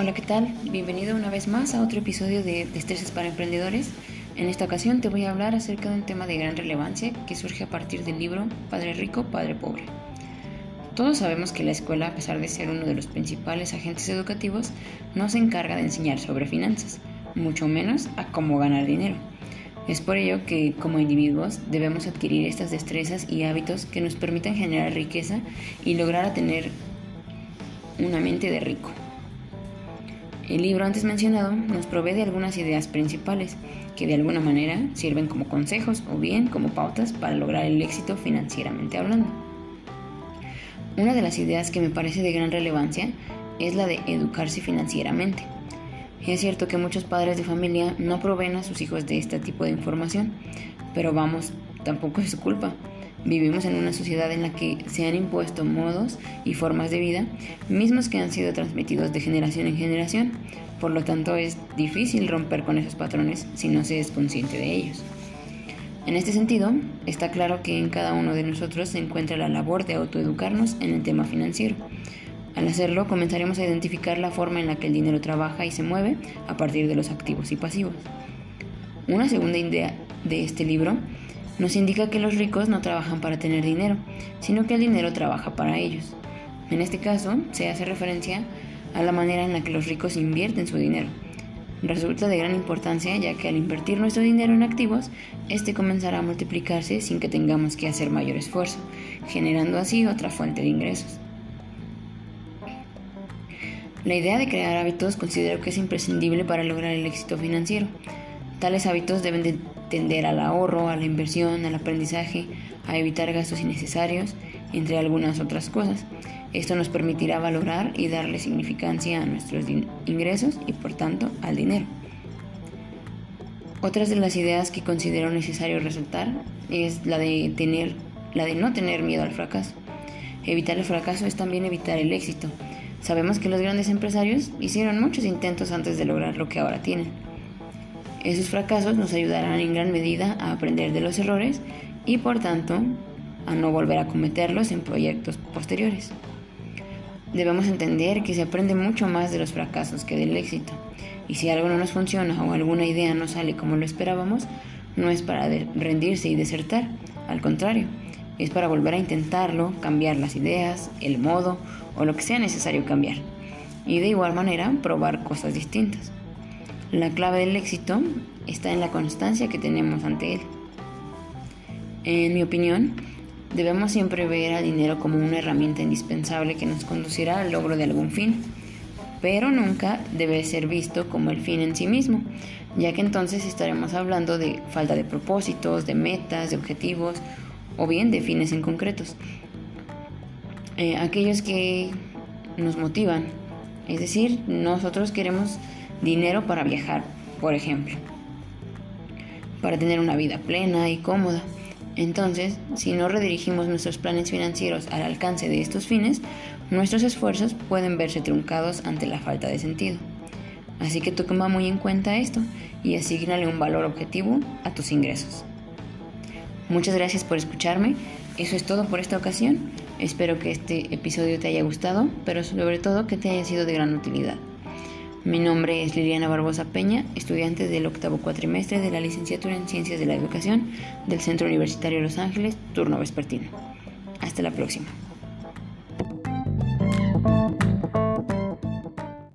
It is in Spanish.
Hola, ¿qué tal? Bienvenido una vez más a otro episodio de Destrezas para Emprendedores. En esta ocasión te voy a hablar acerca de un tema de gran relevancia que surge a partir del libro Padre Rico, Padre Pobre. Todos sabemos que la escuela, a pesar de ser uno de los principales agentes educativos, no se encarga de enseñar sobre finanzas, mucho menos a cómo ganar dinero. Es por ello que como individuos debemos adquirir estas destrezas y hábitos que nos permitan generar riqueza y lograr tener una mente de rico. El libro antes mencionado nos provee de algunas ideas principales que de alguna manera sirven como consejos o bien como pautas para lograr el éxito financieramente hablando. Una de las ideas que me parece de gran relevancia es la de educarse financieramente. Es cierto que muchos padres de familia no proveen a sus hijos de este tipo de información, pero vamos, tampoco es su culpa. Vivimos en una sociedad en la que se han impuesto modos y formas de vida mismos que han sido transmitidos de generación en generación, por lo tanto es difícil romper con esos patrones si no se es consciente de ellos. En este sentido, está claro que en cada uno de nosotros se encuentra la labor de autoeducarnos en el tema financiero. Al hacerlo, comenzaremos a identificar la forma en la que el dinero trabaja y se mueve a partir de los activos y pasivos. Una segunda idea de este libro nos indica que los ricos no trabajan para tener dinero, sino que el dinero trabaja para ellos. En este caso, se hace referencia a la manera en la que los ricos invierten su dinero. Resulta de gran importancia ya que al invertir nuestro dinero en activos, este comenzará a multiplicarse sin que tengamos que hacer mayor esfuerzo, generando así otra fuente de ingresos. La idea de crear hábitos considero que es imprescindible para lograr el éxito financiero. Tales hábitos deben de tender al ahorro, a la inversión, al aprendizaje, a evitar gastos innecesarios, entre algunas otras cosas. Esto nos permitirá valorar y darle significancia a nuestros ingresos y por tanto al dinero. Otras de las ideas que considero necesario resaltar es la de tener la de no tener miedo al fracaso. Evitar el fracaso es también evitar el éxito. Sabemos que los grandes empresarios hicieron muchos intentos antes de lograr lo que ahora tienen. Esos fracasos nos ayudarán en gran medida a aprender de los errores y por tanto a no volver a cometerlos en proyectos posteriores. Debemos entender que se aprende mucho más de los fracasos que del éxito, y si algo no nos funciona o alguna idea no sale como lo esperábamos, no es para rendirse y desertar, al contrario, es para volver a intentarlo, cambiar las ideas, el modo o lo que sea necesario cambiar, y de igual manera probar cosas distintas. La clave del éxito está en la constancia que tenemos ante él. En mi opinión, debemos siempre ver al dinero como una herramienta indispensable que nos conducirá al logro de algún fin, pero nunca debe ser visto como el fin en sí mismo, ya que entonces estaremos hablando de falta de propósitos, de metas, de objetivos o bien de fines en concretos. Eh, aquellos que nos motivan, es decir, nosotros queremos dinero para viajar, por ejemplo, para tener una vida plena y cómoda. Entonces, si no redirigimos nuestros planes financieros al alcance de estos fines, nuestros esfuerzos pueden verse truncados ante la falta de sentido. Así que toma muy en cuenta esto y asignale un valor objetivo a tus ingresos. Muchas gracias por escucharme. Eso es todo por esta ocasión. Espero que este episodio te haya gustado, pero sobre todo que te haya sido de gran utilidad. Mi nombre es Liliana Barbosa Peña, estudiante del octavo cuatrimestre de la licenciatura en Ciencias de la Educación del Centro Universitario de Los Ángeles, turno vespertino. Hasta la próxima.